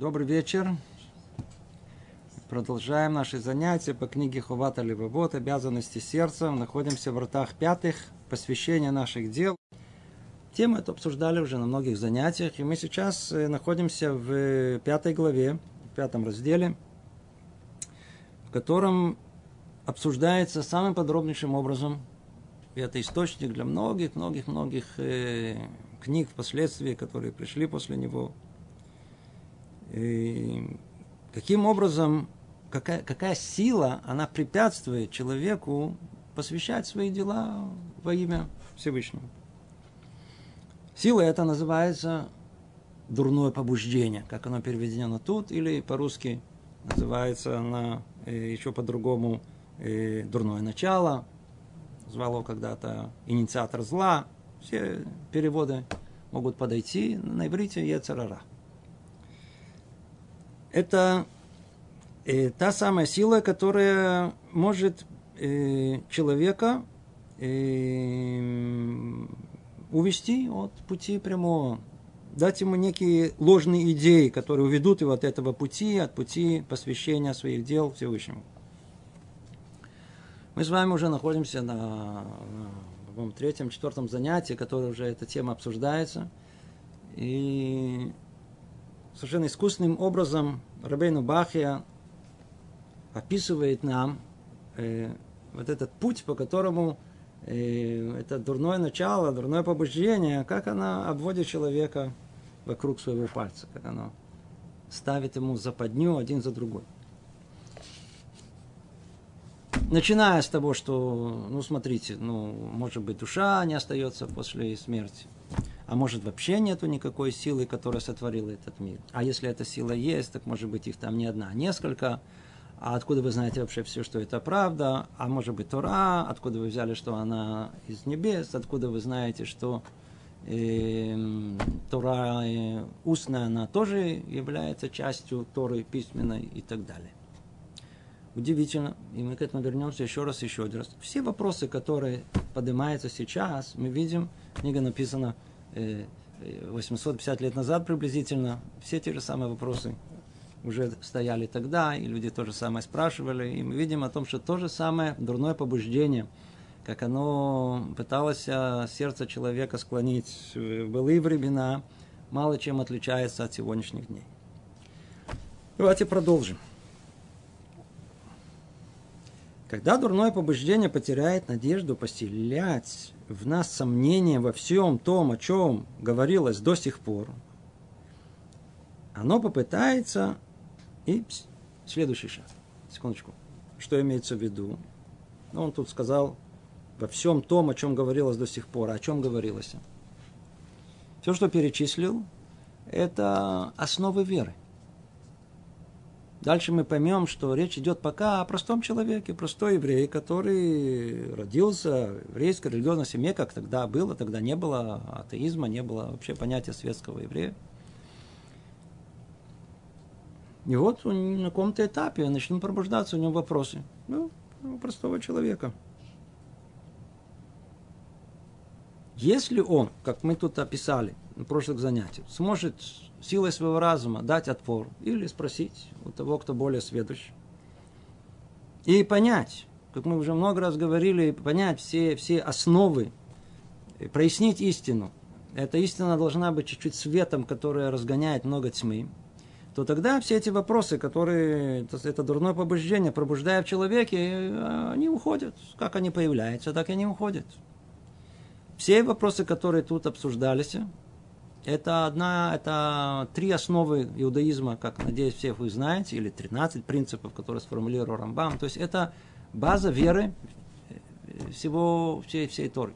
Добрый вечер. Продолжаем наши занятия по книге Хувата Левовод «Обязанности сердца». Находимся в вратах пятых, посвящение наших дел. Тему эту обсуждали уже на многих занятиях, и мы сейчас э, находимся в пятой главе, в пятом разделе, в котором обсуждается самым подробнейшим образом, и это источник для многих-многих-многих э, книг впоследствии, которые пришли после него – и каким образом, какая, какая сила, она препятствует человеку посвящать свои дела во имя Всевышнего. Сила это называется дурное побуждение, как оно переведено тут, или по-русски называется она э, еще по-другому э, дурное начало, звало когда-то инициатор зла. Все переводы могут подойти на иврите Ецарара это э, та самая сила, которая может э, человека э, увести от пути прямого, дать ему некие ложные идеи, которые уведут его от этого пути, от пути посвящения своих дел Всевышнему. Мы с вами уже находимся на, на третьем, четвертом занятии, которое уже эта тема обсуждается. И совершенно искусственным образом Рабейну Бахия описывает нам э, вот этот путь, по которому э, это дурное начало, дурное побуждение, как оно обводит человека вокруг своего пальца, как оно ставит ему западню один за другой. Начиная с того, что, ну, смотрите, ну, может быть, душа не остается после смерти – а может вообще нету никакой силы, которая сотворила этот мир. А если эта сила есть, так может быть их там не одна, а несколько. А откуда вы знаете вообще все, что это правда? А может быть Тора? Откуда вы взяли, что она из небес? Откуда вы знаете, что э, Тора э, устная, она тоже является частью Торы письменной и так далее. Удивительно, и мы к этому вернемся еще раз, еще один раз. Все вопросы, которые поднимаются сейчас, мы видим, книга написана 850 лет назад приблизительно, все те же самые вопросы уже стояли тогда, и люди то же самое спрашивали, и мы видим о том, что то же самое дурное побуждение, как оно пыталось а, сердце человека склонить в былые времена, мало чем отличается от сегодняшних дней. Давайте продолжим. Когда дурное побуждение потеряет надежду поселять в нас сомнение во всем том, о чем говорилось до сих пор, оно попытается и следующий шаг. Секундочку. Что имеется в виду? Ну, он тут сказал во всем том, о чем говорилось до сих пор. О чем говорилось? Все, что перечислил, это основы веры. Дальше мы поймем, что речь идет пока о простом человеке, простой еврей, который родился в еврейской религиозной семье, как тогда было, тогда не было атеизма, не было вообще понятия светского еврея. И вот он на каком-то этапе начнут пробуждаться у него вопросы. Ну, простого человека. Если он, как мы тут описали прошлых занятиях, сможет силой своего разума дать отпор или спросить у того, кто более сведущ. И понять, как мы уже много раз говорили, понять все, все основы, прояснить истину. Эта истина должна быть чуть-чуть светом, которая разгоняет много тьмы. То тогда все эти вопросы, которые это дурное побуждение, пробуждая в человеке, они уходят. Как они появляются, так и они уходят. Все вопросы, которые тут обсуждались, это одна, это три основы иудаизма, как, надеюсь, всех вы знаете, или 13 принципов, которые сформулировал Рамбам. То есть это база веры всего, всей, всей Торы.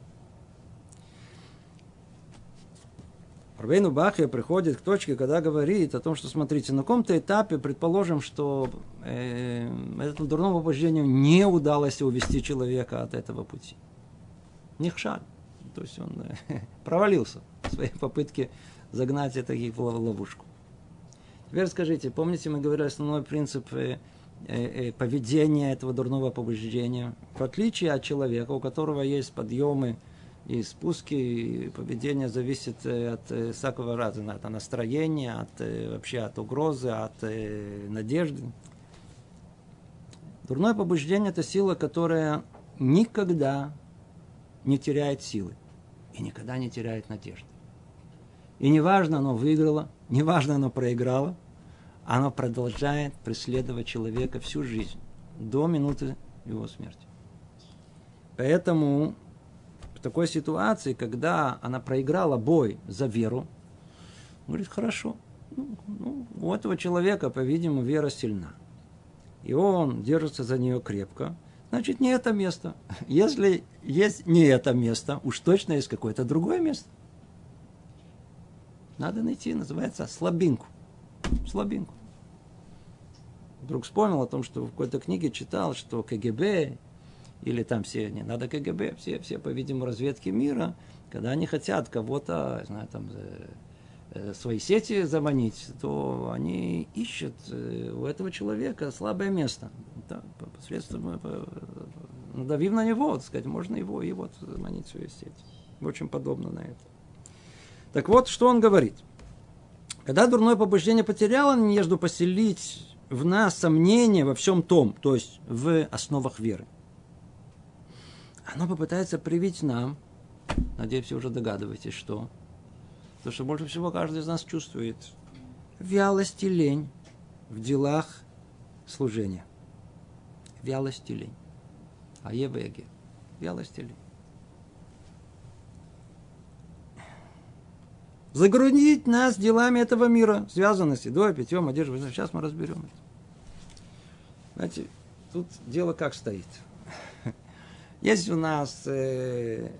Рабейну Бахия приходит к точке, когда говорит о том, что, смотрите, на каком-то этапе, предположим, что э, этому дурному побуждению не удалось увести человека от этого пути. Нихшаль. То есть он э, провалился в своей попытке загнать это в ловушку. Теперь скажите, помните, мы говорили основной принцип э, э, поведения этого дурного побуждения. В отличие от человека, у которого есть подъемы и спуски, и поведение зависит от всякого раза, от настроения, от, вообще от угрозы, от надежды. Дурное побуждение – это сила, которая никогда не теряет силы и никогда не теряет надежды. И неважно, оно выиграло, неважно, оно проиграло, оно продолжает преследовать человека всю жизнь, до минуты его смерти. Поэтому в такой ситуации, когда она проиграла бой за веру, говорит, хорошо, ну, ну, у этого человека, по-видимому, вера сильна. И он держится за нее крепко, значит, не это место. Если есть не это место, уж точно есть какое-то другое место. Надо найти, называется, слабинку. Слабинку. Вдруг вспомнил о том, что в какой-то книге читал, что КГБ или там все, не надо КГБ, все, все по-видимому, разведки мира, когда они хотят кого-то, знаю, там, э, свои сети заманить, то они ищут э, у этого человека слабое место. Да, посредством, надавив на него, так сказать, можно его и вот заманить в свою сеть. Очень подобно на это. Так вот, что он говорит. Когда дурное побуждение потеряло надежду поселить в нас сомнение во всем том, то есть в основах веры, оно попытается привить нам, надеюсь, вы уже догадываетесь, что то, что больше всего каждый из нас чувствует, вялость и лень в делах служения. Вялость и лень. А евеге. Вялость и лень. загрузить нас делами этого мира, связанности, едой, питьем, одеждой. Сейчас мы разберем это. Знаете, тут дело как стоит. Есть у нас э,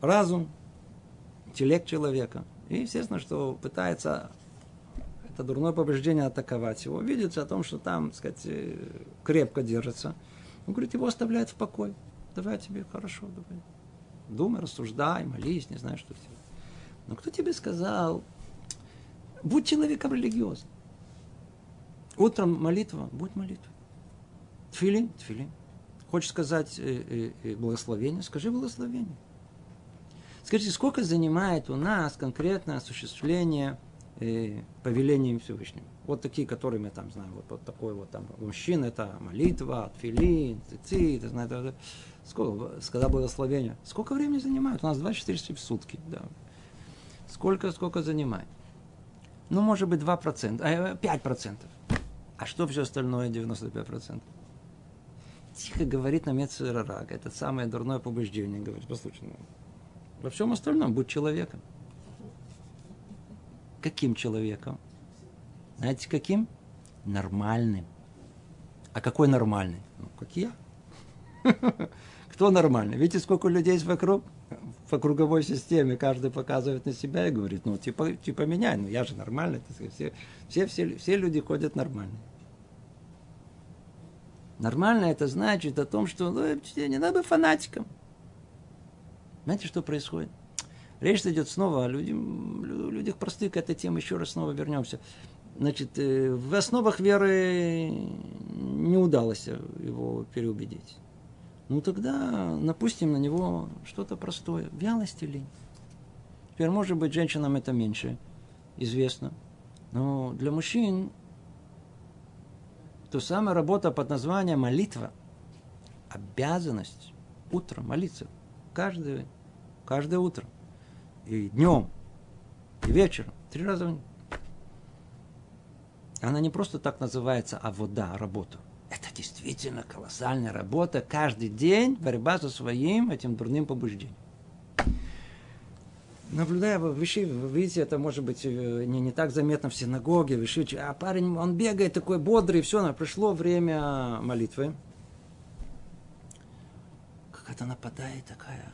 разум, интеллект человека. И, естественно, что пытается это дурное повреждение атаковать его. Видится о том, что там, так сказать, э, крепко держится. Он говорит, его оставляет в покой. Давай тебе хорошо, давай. Думай, рассуждай, молись, не знаю, что делать. Но кто тебе сказал, будь человеком религиозным. Утром молитва, будь молитва. Тфилин, тфилин. Хочешь сказать э, э, благословение, скажи благословение. Скажите, сколько занимает у нас конкретное осуществление э, повеления Всевышнего? Вот такие, которые мы там знаем, вот, вот такой вот там мужчина, это молитва, тфилин, цицит, это, сколько, сказал благословение. Сколько времени занимает? У нас 24 часа в сутки, да. Сколько, сколько занимает? Ну, может быть, 2%, а 5%. А что все остальное 95%? Тихо говорит на Мецерарак. Это самое дурное побуждение. Говорит, послушай, ну, во всем остальном будь человеком. Каким человеком? Знаете, каким? Нормальным. А какой нормальный? Ну, как я. Кто нормальный? Видите, сколько людей есть вокруг? по круговой системе каждый показывает на себя и говорит, ну, типа, типа меня, ну, я же нормальный. Все, все, все, все люди ходят нормально. Нормально это значит о том, что ну, не надо фанатиком. Знаете, что происходит? Речь идет снова о людях, людях простых, к этой теме еще раз снова вернемся. Значит, э, в основах веры не удалось его переубедить ну тогда напустим на него что-то простое. Вялость лень. Теперь, может быть, женщинам это меньше известно. Но для мужчин то самая работа под названием молитва, обязанность утром молиться. Каждое, каждое утро. И днем, и вечером. Три раза в. Она не просто так называется, а вода, работа. Это действительно колоссальная работа. Каждый день борьба со своим этим дурным побуждением. Наблюдая, вы, вы видите, это может быть э, не, не так заметно в синагоге, шите, а парень, он бегает такой бодрый, все, пришло время молитвы. Какая-то нападает такая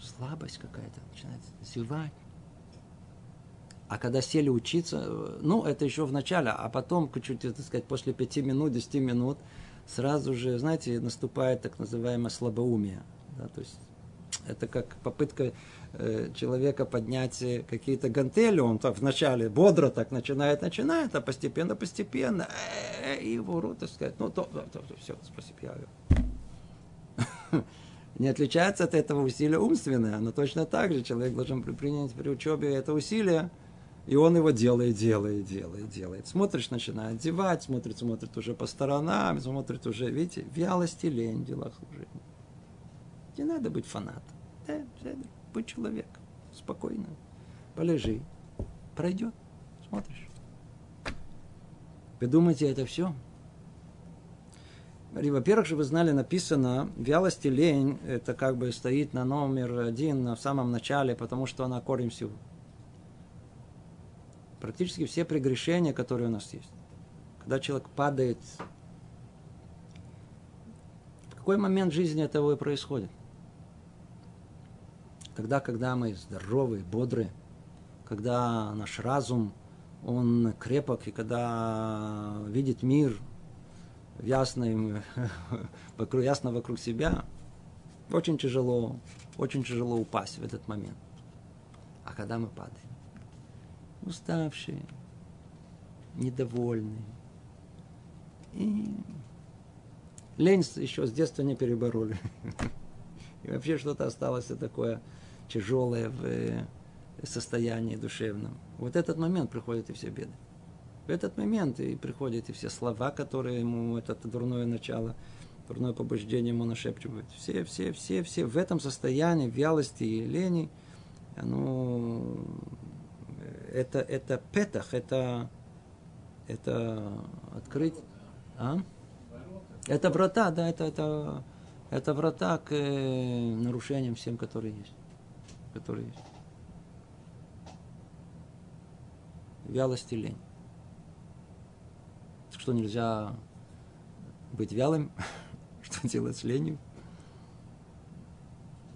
слабость какая-то, начинает зевать. А когда сели учиться, э, ну, это еще в начале, а потом, чуть, так сказать, после пяти минут, десяти минут, сразу же, знаете, наступает так называемое слабоумие. Да, то есть это как попытка э, человека поднять э, какие-то гантели, он так вначале бодро так начинает, начинает, а постепенно, постепенно, и его рот, так сказать, ну, то, то, то, то все, спасибо, я... не отличается от этого усилия умственное. Но точно так же человек должен принять при учебе это усилие, и он его делает, делает, делает, делает. Смотришь, начинает одевать, смотрит, смотрит уже по сторонам, смотрит уже, видите, вялость и лень в делах служения. Не надо быть фанатом. Да, будь человек. Спокойно. Полежи. Пройдет. Смотришь. Вы думаете, это все? Во-первых, чтобы вы знали, написано, вялость и лень, это как бы стоит на номер один, на самом начале, потому что она корень всего практически все прегрешения, которые у нас есть. Когда человек падает, в какой момент жизни этого и происходит? Тогда, когда мы здоровы, бодры, когда наш разум, он крепок, и когда видит мир ясно, вокруг, ясно вокруг себя, очень тяжело, очень тяжело упасть в этот момент. А когда мы падаем? уставшие, недовольные. И лень еще с детства не перебороли. И вообще что-то осталось такое тяжелое в э, состоянии душевном. Вот этот момент приходят и все беды. В этот момент и приходят и все слова, которые ему это дурное начало, дурное побуждение ему нашепчивают. Все, все, все, все в этом состоянии вялости и лени, оно это, это петах, это, это открыть. А? Это врата, да, это, это, это врата к э, нарушениям всем, которые есть. Которые есть. Вялость и лень. Что нельзя быть вялым? Что делать с ленью?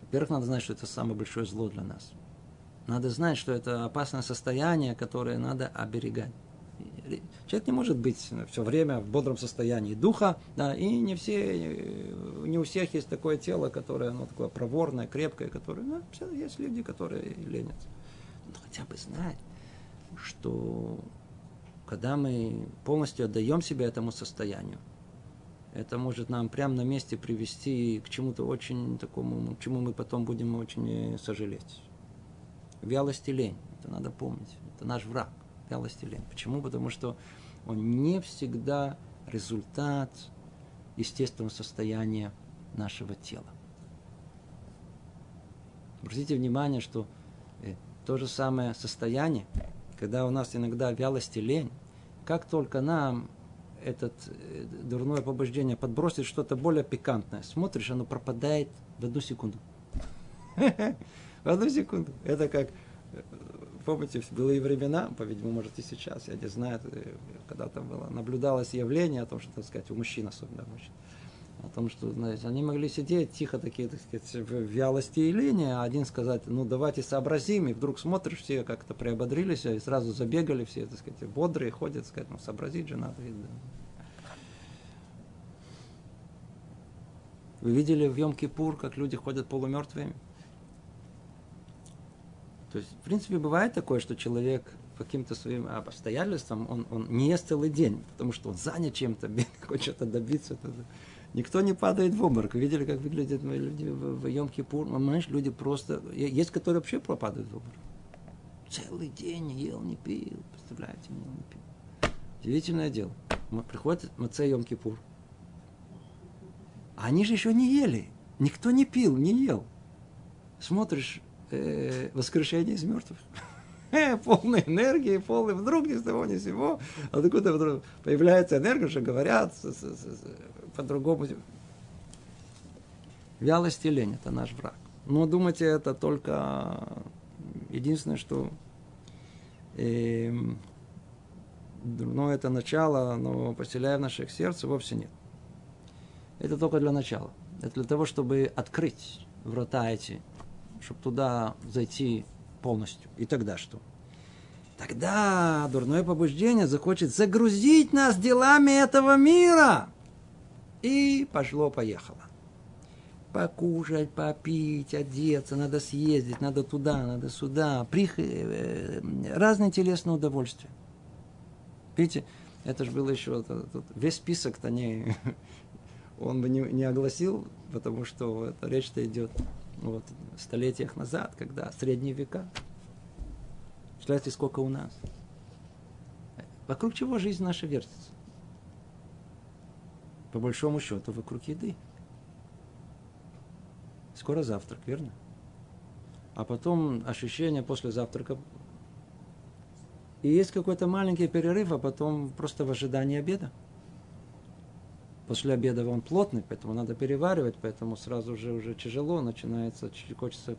Во-первых, надо знать, что это самое большое зло для нас. Надо знать, что это опасное состояние, которое надо оберегать. Человек не может быть все время в бодром состоянии духа, да, и не все, не у всех есть такое тело, которое, ну, такое проворное, крепкое, которое, ну, есть люди, которые ленятся. Но хотя бы знать, что когда мы полностью отдаем себя этому состоянию, это может нам прямо на месте привести к чему-то очень такому, чему мы потом будем очень сожалеть. Вялость и лень. Это надо помнить. Это наш враг. Вялость и лень. Почему? Потому что он не всегда результат естественного состояния нашего тела. Обратите внимание, что э, то же самое состояние, когда у нас иногда вялость и лень, как только нам это э, дурное побуждение подбросит что-то более пикантное, смотришь, оно пропадает в одну секунду. В одну секунду. Это как, помните, былые времена, по-видимому, может и сейчас, я не знаю, когда там было, наблюдалось явление о том, что, так сказать, у мужчин особенно, мужчин, о том, что, знаете, они могли сидеть тихо такие, так сказать, в вялости и линии, а один сказать, ну, давайте сообразим, и вдруг смотришь, все как-то приободрились, и сразу забегали все, так сказать, бодрые ходят, сказать, ну, сообразить же надо. Вы видели в Йом-Кипур, как люди ходят полумертвыми? То есть, в принципе, бывает такое, что человек каким-то своим обстоятельствам, он, он не ест целый день, потому что он занят чем-то, хочет что-то добиться. Никто не падает в обморок. Видели, как выглядят мои люди в, Йом-Кипур? Понимаешь, люди просто... Есть, которые вообще пропадают в обморок. Целый день не ел, не пил. Представляете, не ел, не пил. Удивительное дело. Приходит Маце Йом-Кипур. А они же еще не ели. Никто не пил, не ел. Смотришь, э, воскрешение из мертвых. Э, полной энергии, полный вдруг ни с того ни с сего, откуда вдруг появляется энергия, что говорят по-другому. Вялость и лень – это наш враг. Но думайте, это только единственное, что э, ну, это начало, но поселяя в наших сердце, вовсе нет. Это только для начала. Это для того, чтобы открыть врата эти чтобы туда зайти полностью. И тогда что? Тогда дурное побуждение захочет загрузить нас делами этого мира. И пошло-поехало. Покушать, попить, одеться, надо съездить, надо туда, надо сюда. Прих... Э, разные телесные удовольствия. Видите, это же было еще, весь список-то не, он бы не, не огласил, потому что это речь-то идет вот, столетиях назад, когда средние века. Представляете, сколько у нас? Вокруг чего жизнь наша вертится? По большому счету, вокруг еды. Скоро завтрак, верно? А потом ощущение после завтрака. И есть какой-то маленький перерыв, а потом просто в ожидании обеда. После обеда он плотный, поэтому надо переваривать, поэтому сразу же уже тяжело, начинается, хочется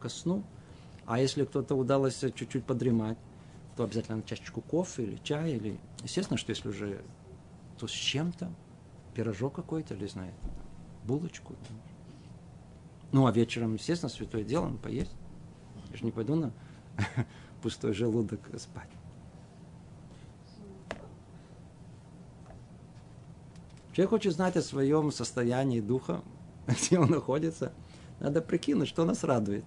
ко сну. А если кто-то удалось чуть-чуть подремать, то обязательно чашечку кофе или чая, или... Естественно, что если уже то с чем-то, пирожок какой-то, или, знает, булочку. Ну, а вечером, естественно, святое дело, ну, поесть. Я же не пойду на пустой желудок спать. Человек хочет знать о своем состоянии духа, где он находится. Надо прикинуть, что нас радует.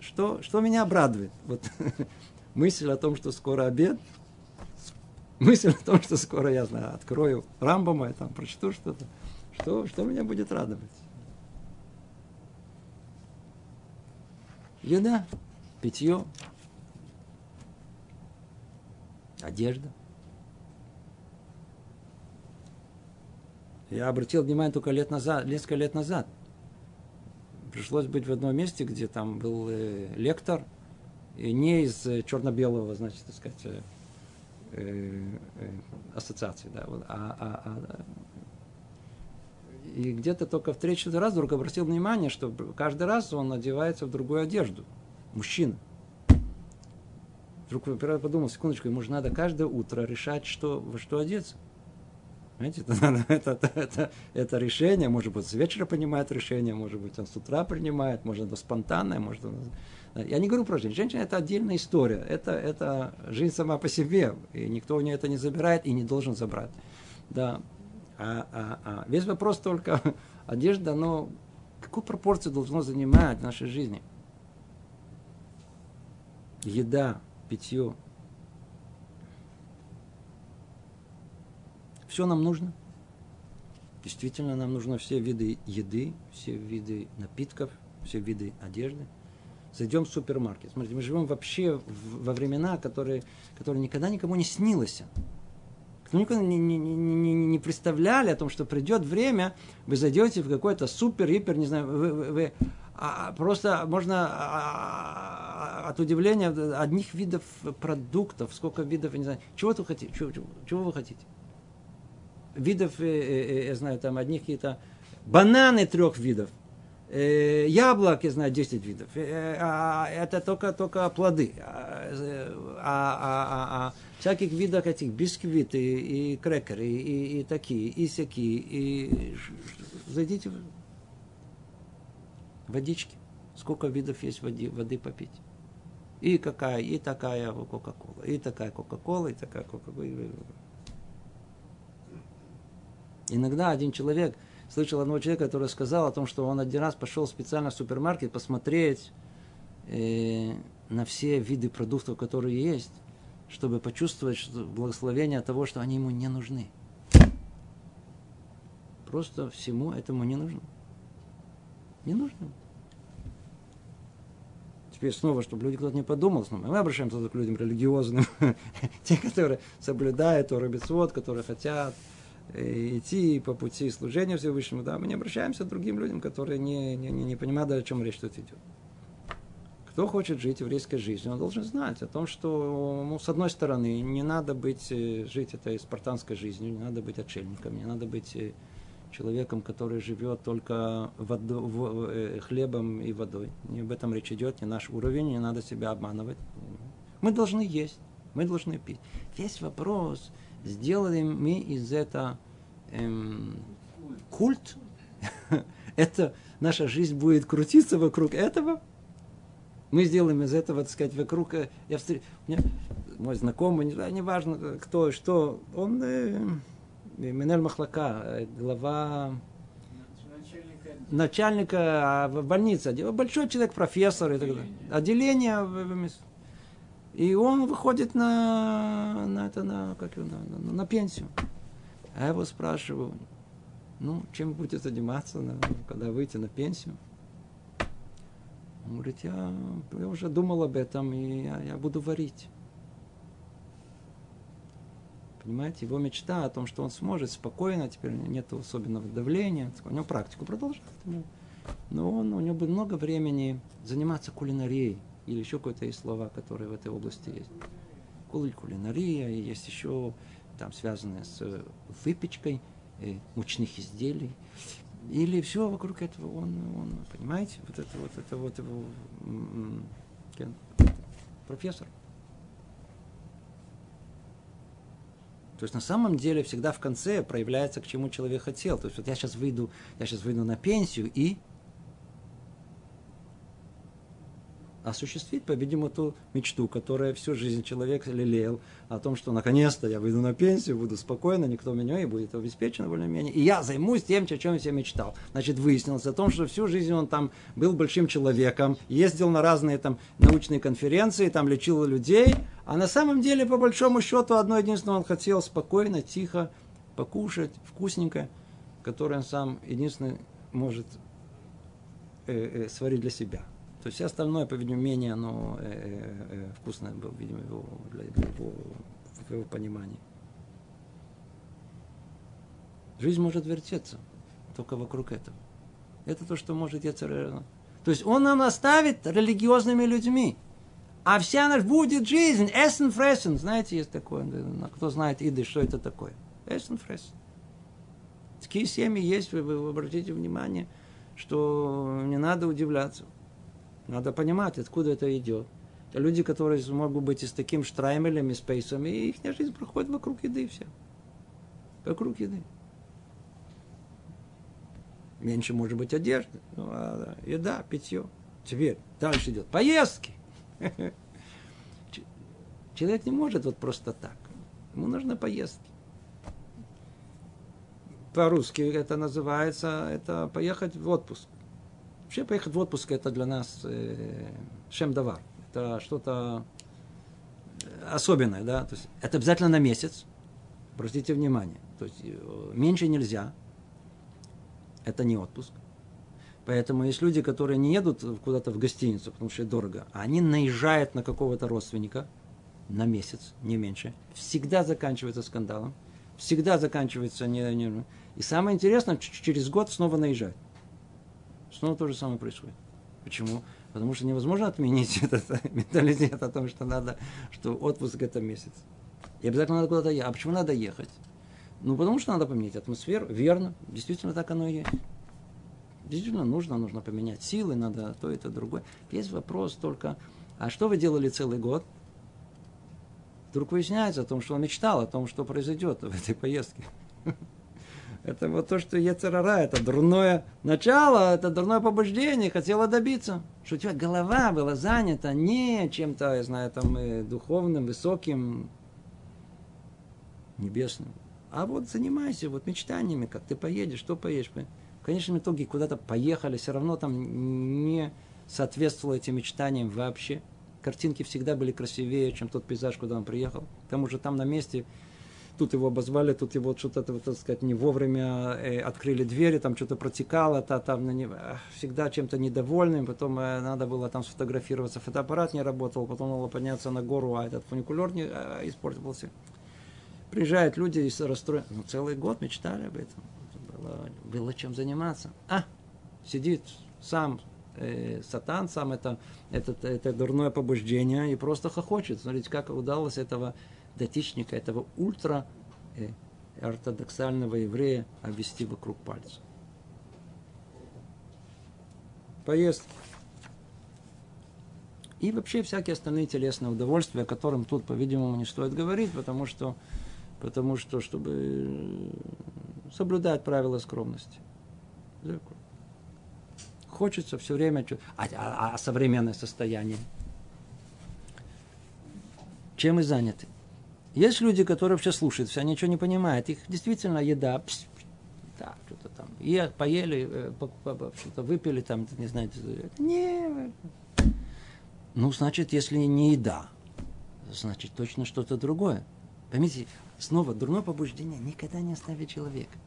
Что, что меня обрадует? Вот мысль о том, что скоро обед, мысль о том, что скоро я знаю, открою Рамбома, я там прочту что-то. Что, что меня будет радовать? Еда, питье, одежда – Я обратил внимание только лет назад, несколько лет назад. Пришлось быть в одном месте, где там был э, лектор, и не из э, черно-белого, значит, так сказать, э, э, ассоциации, да, вот, а, а, а, и где-то только в третий раз вдруг обратил внимание, что каждый раз он одевается в другую одежду. Мужчина. Вдруг подумал, секундочку, ему же надо каждое утро решать, что, во что одеться. Понимаете, это, это, это, это решение, может быть, с вечера принимает решение, может быть, он с утра принимает, может, это спонтанное, может. Я не говорю про женщин. Женщина – это отдельная история. Это, это жизнь сама по себе, и никто у нее это не забирает и не должен забрать. Да. А, а, а. Весь вопрос только одежда, но какую пропорцию должно занимать в нашей жизни? Еда, питье, Все нам нужно. Действительно, нам нужно все виды еды, все виды напитков, все виды одежды. Зайдем в супермаркет. Смотрите, мы живем вообще во времена, которые, которые никогда никому не снилось. Кто никогда не, не, не, не, представляли о том, что придет время, вы зайдете в какой-то супер, гипер, не знаю, вы, вы, вы а, просто можно а, от удивления одних видов продуктов, сколько видов, не знаю, чего вы хотите, чего, чего, чего вы хотите? Видов, э, э, э, я знаю, там одних какие-то бананы трех видов, яблок, я знаю, 10 видов. А это только, только плоды. А, а, а, а всяких видов этих бисквиты и крекеры, и, и такие, и всякие. И зайдите в водички. Сколько видов есть воды, воды попить. И какая, и такая Кока-Кола, и такая Кока-Кола, и такая Кока-Кола. Иногда один человек, слышал одного человека, который сказал о том, что он один раз пошел специально в супермаркет посмотреть э, на все виды продуктов, которые есть, чтобы почувствовать что благословение того, что они ему не нужны. Просто всему этому не нужно. Не нужно. Теперь снова, чтобы люди кто-то не подумал, снова, мы обращаемся к людям религиозным, те, которые соблюдают Тору которые хотят идти по пути служения Всевышнему, да, мы не обращаемся к другим людям, которые не, не, не, понимают, о чем речь тут идет. Кто хочет жить еврейской жизнью, он должен знать о том, что, ну, с одной стороны, не надо быть, э, жить этой спартанской жизнью, не надо быть отшельником, не надо быть э, человеком, который живет только водо, в, хлебом и водой. Не об этом речь идет, не наш уровень, не надо себя обманывать. Мы должны есть, мы должны пить. Весь вопрос, сделаем мы из этого эм, культ, это наша жизнь будет крутиться вокруг этого. Мы сделаем из этого, так сказать, вокруг... Э, я встр... Мне, мой знакомый, не, не важно кто и что, он э, Минель Махлака, э, глава начальника в больнице, большой человек, профессор, и так далее. отделение и он выходит на, на, это, на, как, на, на, на пенсию. А я его спрашиваю, ну, чем будете заниматься, когда выйти на пенсию? Он говорит, я, я уже думал об этом, и я, я буду варить. Понимаете, его мечта о том, что он сможет спокойно, теперь нет особенного давления, у него практику продолжает. Но он, у него будет много времени заниматься кулинарией, или еще какое-то есть слова, которые в этой области есть. Кулинария, и есть еще там связанные с выпечкой э, мучных изделий. Или все вокруг этого он, он, понимаете, вот это вот это вот его профессор. То есть на самом деле всегда в конце проявляется, к чему человек хотел. То есть вот я сейчас выйду, я сейчас выйду на пенсию и осуществить, по-видимому, ту мечту, которая всю жизнь человек лелеял, о том, что наконец-то я выйду на пенсию, буду спокойно, никто меня не будет обеспечен более-менее, и я займусь тем, о чем я мечтал. Значит, выяснилось о том, что всю жизнь он там был большим человеком, ездил на разные там научные конференции, там лечил людей, а на самом деле, по большому счету, одно единственное, он хотел спокойно, тихо покушать, вкусненько, которое он сам единственный может э, э, сварить для себя. То есть все остальное, по-видимому, менее оно э, э, э, вкусное было, видимо, его, для, для его, в его понимании. Жизнь может вертеться только вокруг этого. Это то, что может Яцер. То есть он нам оставит религиозными людьми. А вся наша будет жизнь, эссен фрессен. Знаете, есть такое, кто знает иды, что это такое? Эссен фрессен. Такие семьи есть, вы, вы обратите внимание, что не надо удивляться. Надо понимать, откуда это идет. Это люди, которые могут быть и с таким штраймелем, и спейсом, и их жизнь проходит вокруг еды все. Вокруг еды. Меньше может быть одежды, ну, а еда, питье. Теперь дальше идет поездки. Человек не может вот просто так. Ему нужны поездки. По-русски это называется, это поехать в отпуск. Вообще поехать в отпуск это для нас э, шемдавар. Это что-то особенное, да. То есть это обязательно на месяц. Обратите внимание. То есть э, меньше нельзя. Это не отпуск. Поэтому есть люди, которые не едут куда-то в гостиницу, потому что дорого, а они наезжают на какого-то родственника на месяц, не меньше. Всегда заканчивается скандалом. Всегда заканчивается не, не... И самое интересное, через год снова наезжают. Снова то же самое происходит. Почему? Потому что невозможно отменить этот менталитет о том, что надо, что отпуск это месяц. И обязательно надо куда-то ехать. А почему надо ехать? Ну, потому что надо поменять атмосферу. Верно. Действительно так оно и есть. Действительно нужно, нужно поменять силы, надо то, это, другое. Есть вопрос только, а что вы делали целый год? Вдруг выясняется о том, что он мечтал, о том, что произойдет в этой поездке. Это вот то, что Ецерара, это дурное начало, это дурное побуждение, хотела добиться. Что у тебя голова была занята не чем-то, я знаю, там, духовным, высоким, небесным. А вот занимайся вот мечтаниями, как ты поедешь, что поедешь. В конечном итоге куда-то поехали, все равно там не соответствовало этим мечтаниям вообще. Картинки всегда были красивее, чем тот пейзаж, куда он приехал. К тому же там на месте тут его обозвали, тут его что-то, так сказать, не вовремя э, открыли двери, там что-то протекало, та, там на него, всегда чем-то недовольным, потом э, надо было там сфотографироваться, фотоаппарат не работал, потом надо было подняться на гору, а этот фуникулер не э, испортился. Приезжают люди и расстроены. Ну, целый год мечтали об этом. Было, было чем заниматься. А, сидит сам э, сатан, сам это, это, это дурное побуждение и просто хохочет. Смотрите, как удалось этого датичника, этого ультра э, ортодоксального еврея обвести вокруг пальца. Поездки. И вообще всякие остальные телесные удовольствия, о которых тут, по-видимому, не стоит говорить, потому что, потому что чтобы соблюдать правила скромности. Хочется все время... А, а, а современное состояние? Чем мы заняты? Есть люди, которые вообще слушают все, ничего не понимают. Их действительно еда, пс, да, что-то там, и поели, э, что-то выпили, там, не знаю, не... Ну, значит, если не еда, значит, точно что-то другое. Поймите, снова, дурное побуждение никогда не оставит человека.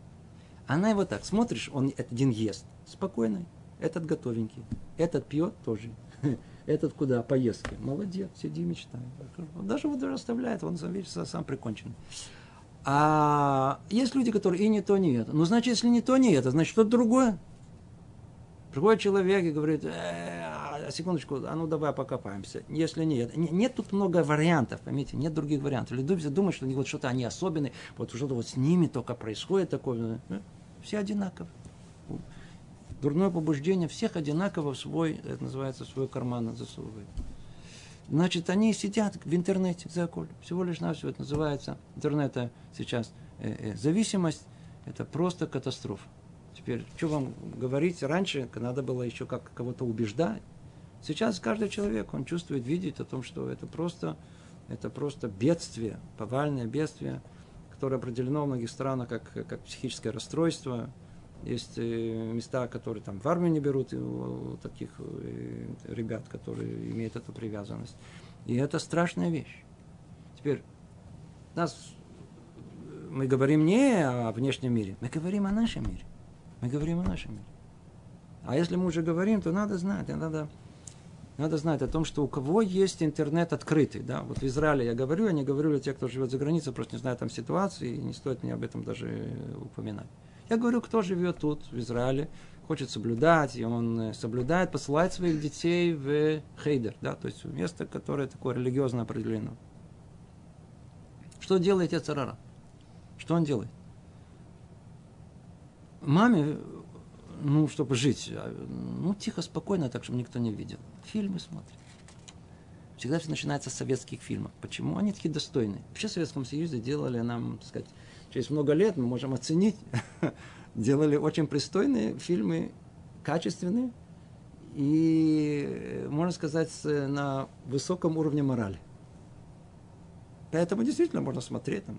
Она его так, смотришь, он один ест, спокойно, этот готовенький, этот пьет тоже, этот куда, поездки, молодец, сиди, мечтай. Даже вот оставляет, он сам, видишь, сам прикончен. А есть люди, которые и не то, не это. Ну, значит, если не то, не это, значит, что-то другое. Приходит человек и говорит, э, секундочку, а ну давай покопаемся. Если нет, нет тут много вариантов, поймите, нет других вариантов. Люди думают, что вот что-то они особенные, вот что-то вот с ними только происходит такое. Э, все одинаково. Дурное побуждение всех одинаково в свой, это называется, в свой карман засовывает. Значит, они сидят в интернете, за Всего лишь на все это называется интернета сейчас. Э, э, зависимость – это просто катастрофа. Теперь, что вам говорить? Раньше надо было еще как кого-то убеждать. Сейчас каждый человек, он чувствует, видит о том, что это просто, это просто бедствие, повальное бедствие, которое определено в многих странах как, как психическое расстройство. Есть э, места, которые там в армию не берут у таких э, ребят, которые имеют эту привязанность. И это страшная вещь. Теперь, нас, мы говорим не о внешнем мире, мы говорим о нашем мире. Мы говорим о нашем мире. А если мы уже говорим, то надо знать, надо, надо знать о том, что у кого есть интернет открытый. Да? Вот в Израиле я говорю, я не говорю для тех, кто живет за границей, просто не знаю там ситуации, и не стоит мне об этом даже упоминать. Я говорю, кто живет тут, в Израиле, хочет соблюдать, и он э, соблюдает, посылает своих детей в хейдер, да, то есть место, которое такое религиозно определено. Что делает Яцерара? Что он делает? маме, ну, чтобы жить, а, ну, тихо, спокойно, так, чтобы никто не видел. Фильмы смотрит. Всегда все начинается с советских фильмов. Почему? Они такие достойные. Вообще в Советском Союзе делали нам, так сказать, через много лет мы можем оценить, делали очень пристойные фильмы, качественные, и, можно сказать, на высоком уровне морали. Поэтому действительно можно смотреть там,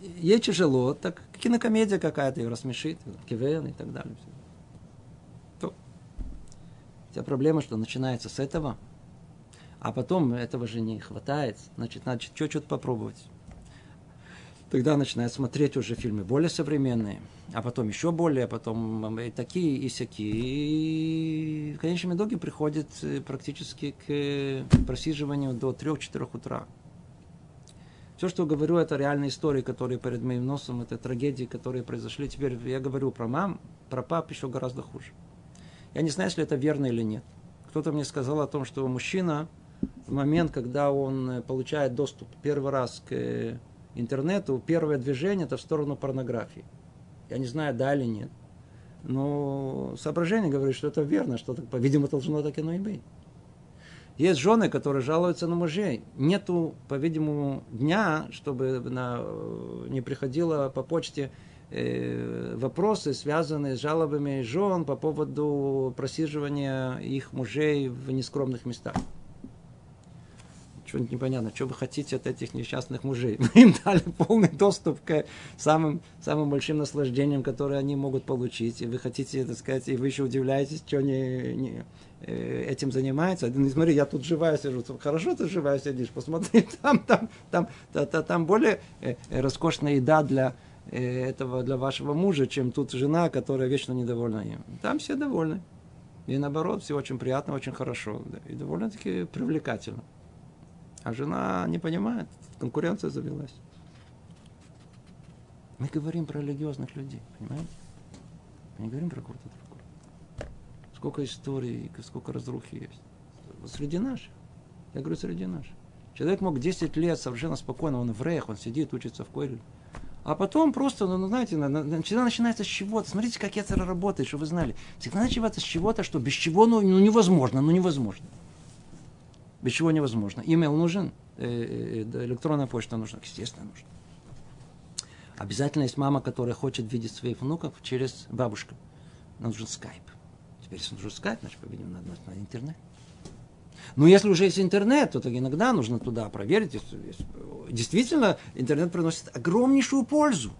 ей тяжело, так кинокомедия какая-то ее рассмешит, кивен и так далее. То. Вся проблема, что начинается с этого, а потом этого же не хватает, значит, надо что-то попробовать. Тогда начинает смотреть уже фильмы более современные, а потом еще более, а потом и такие, и всякие. И в конечном итоге приходит э, практически к просиживанию до 3-4 утра. Все, что говорю, это реальные истории, которые перед моим носом, это трагедии, которые произошли. Теперь я говорю про мам, про пап еще гораздо хуже. Я не знаю, если это верно или нет. Кто-то мне сказал о том, что мужчина момент, когда он э, получает доступ первый раз к э, интернету, первое движение это в сторону порнографии. Я не знаю, да или нет. Но соображение говорит, что это верно, что, по-видимому, должно так оно и быть. Есть жены, которые жалуются на мужей. Нету, по-видимому, дня, чтобы на, не приходило по почте э, вопросы, связанные с жалобами жен по поводу просиживания их мужей в нескромных местах. Что-нибудь непонятно, что вы хотите от этих несчастных мужей. Мы им дали полный доступ к самым, самым большим наслаждениям, которые они могут получить. И вы хотите, так сказать, и вы еще удивляетесь, что не, не, Э, этим занимается. Ну, смотри, я тут живая сижу. Хорошо ты живая сидишь, посмотри, там, там, там, там, там более э, роскошная еда для э, этого, для вашего мужа, чем тут жена, которая вечно недовольна им. Там все довольны. И наоборот, все очень приятно, очень хорошо. И довольно-таки привлекательно. А жена не понимает, конкуренция завелась. Мы говорим про религиозных людей, понимаете? Мы не говорим про кого-то Сколько историй, сколько разрухи есть. Среди наших. Я говорю, среди наших. Человек мог 10 лет совершенно спокойно, он в реях, он сидит, учится в Койле. А потом просто, ну, знаете, всегда начинается с чего-то. Смотрите, как Яцера работает, что вы знали. Всегда начинается с чего-то, что без чего ну, ну невозможно, ну невозможно. Без чего невозможно. Имейл нужен, э, э, электронная почта нужна, естественно, нужна. Обязательно есть мама, которая хочет видеть своих внуков через бабушку. Нужен скайп. Теперь, если нужно искать, значит, по-видимому, надо на интернет. Но если уже есть интернет, то иногда нужно туда проверить. Действительно, интернет приносит огромнейшую пользу.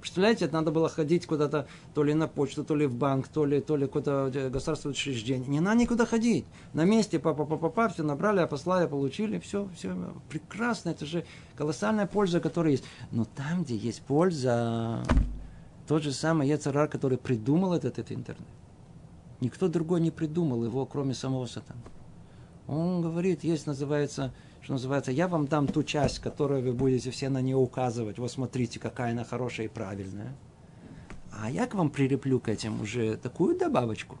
Представляете, это надо было ходить куда-то, то ли на почту, то ли в банк, то ли, то ли куда-то э, государственное учреждение. Не надо никуда ходить. На месте папа, папа, папа, все набрали, послали, получили, все, все прекрасно. Это же колоссальная польза, которая есть. Но там, где есть польза, тот же самый Яцерар, который придумал этот, этот интернет. Никто другой не придумал его, кроме самого сатана. Он говорит, есть, называется, что называется, я вам дам ту часть, которую вы будете все на нее указывать. Вот смотрите, какая она хорошая и правильная. А я к вам прилеплю к этим уже такую добавочку,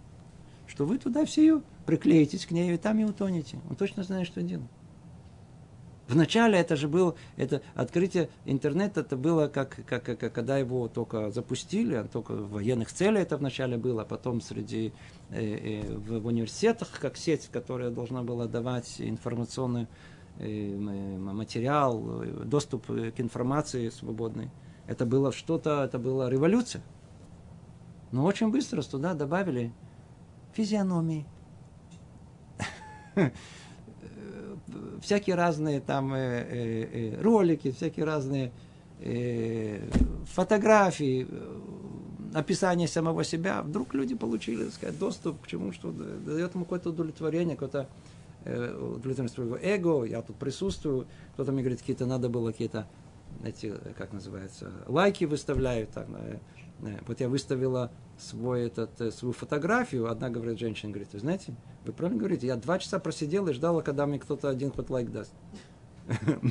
что вы туда все ее приклеитесь к ней, и там и утонете. Он точно знает, что делать. Вначале это же было, это открытие интернета, это было как, как, как когда его только запустили, а только в военных целях это вначале было, а потом среди, э, э, в, университетах, как сеть, которая должна была давать информационный э, материал, доступ к информации свободной. Это было что-то, это была революция. Но очень быстро туда добавили физиономии всякие разные там э, э, э, ролики, всякие разные э, фотографии, э, описание самого себя. Вдруг люди получили, так сказать, доступ к чему, что дает ему какое-то удовлетворение, какое-то э, удовлетворение своего эго, я тут присутствую, кто-то мне говорит, какие-то надо было какие-то эти, как называется, лайки выставляют. Так, вот я выставила свой этот, э, свою фотографию, одна говорит, женщина говорит, вы знаете, вы правильно говорите, я два часа просидела и ждала, когда мне кто-то один хоть лайк даст.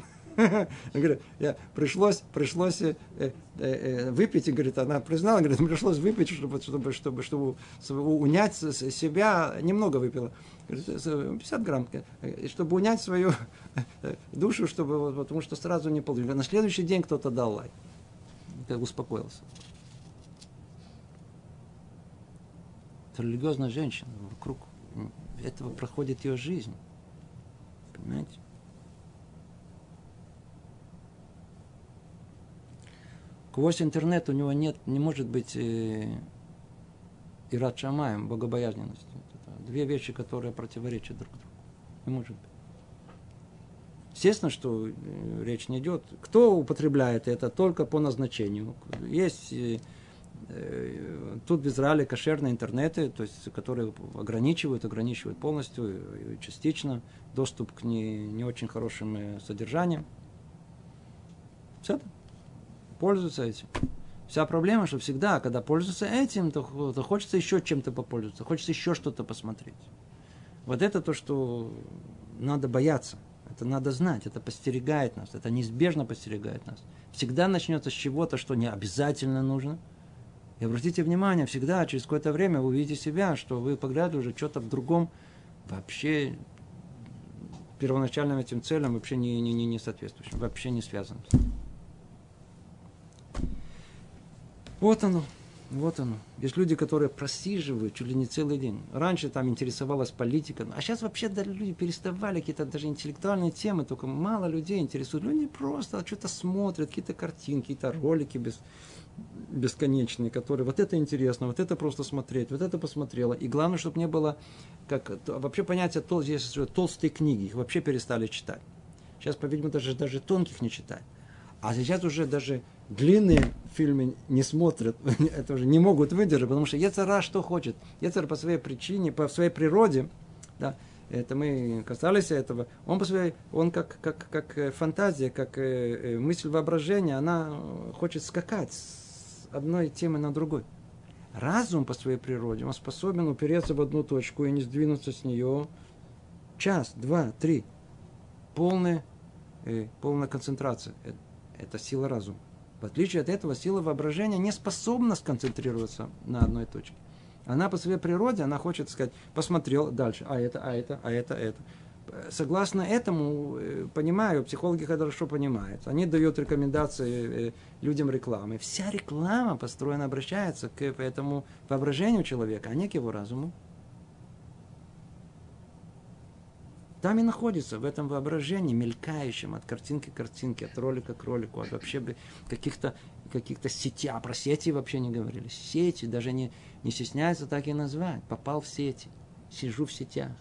Я пришлось, пришлось э, э, э, выпить, и говорит, она признала, говорит, пришлось выпить, чтобы, чтобы, чтобы, чтобы унять себя, немного выпила. Говорит, 50 грамм, чтобы унять свою душу, чтобы, потому что сразу не получили. На следующий день кто-то дал лайк. Успокоился. Это религиозная женщина, вокруг этого проходит ее жизнь. Понимаете? Сквозь интернет у него нет, не может быть э, ират шамаем, богобоязненность. Две вещи, которые противоречат друг другу. Не может быть. Естественно, что э, речь не идет. Кто употребляет это только по назначению. Есть э, Э, тут в Израиле кошерные интернеты, то есть, которые ограничивают, ограничивают полностью и частично доступ к не, не очень хорошим содержаниям. Все это. Пользуются этим. Вся проблема, что всегда, когда пользуются этим, то, то хочется еще чем-то попользоваться, хочется еще что-то посмотреть. Вот это то, что надо бояться. Это надо знать, это постерегает нас, это неизбежно постерегает нас. Всегда начнется с чего-то, что не обязательно нужно – и обратите внимание, всегда через какое-то время вы увидите себя, что вы погляд уже что-то в другом вообще первоначальным этим целям вообще не, не, не, не соответствующим, вообще не связанным. Вот оно. Вот оно. Есть люди, которые просиживают чуть ли не целый день. Раньше там интересовалась политика, а сейчас вообще даже люди переставали какие-то даже интеллектуальные темы, только мало людей интересуют. Люди просто что-то смотрят, какие-то картинки, какие-то ролики без, бесконечные, которые вот это интересно, вот это просто смотреть, вот это посмотрела. И главное, чтобы не было, как вообще понятие, тол, здесь толстые книги, их вообще перестали читать. Сейчас, по-видимому, даже, даже тонких не читают. А сейчас уже даже длинные фильмы не смотрят, это уже не могут выдержать, потому что Ецара что хочет? Ецар по своей причине, по своей природе, да, это мы касались этого, он по своей, он как, как, как фантазия, как э, э, мысль воображения, она хочет скакать одной темы на другой. Разум по своей природе, он способен упереться в одну точку и не сдвинуться с нее час, два, три. Полная, э, полная концентрация. Это, сила разума. В отличие от этого, сила воображения не способна сконцентрироваться на одной точке. Она по своей природе, она хочет сказать, посмотрел дальше, а это, а это, а это, а это согласно этому, э, понимаю, психологи хорошо понимают, они дают рекомендации э, людям рекламы. Вся реклама построена, обращается к этому воображению человека, а не к его разуму. Там и находится, в этом воображении, мелькающем от картинки к картинке, от ролика к ролику, от вообще каких-то каких сетей, а про сети вообще не говорили. Сети, даже не, не стесняются так и назвать. Попал в сети, сижу в сетях,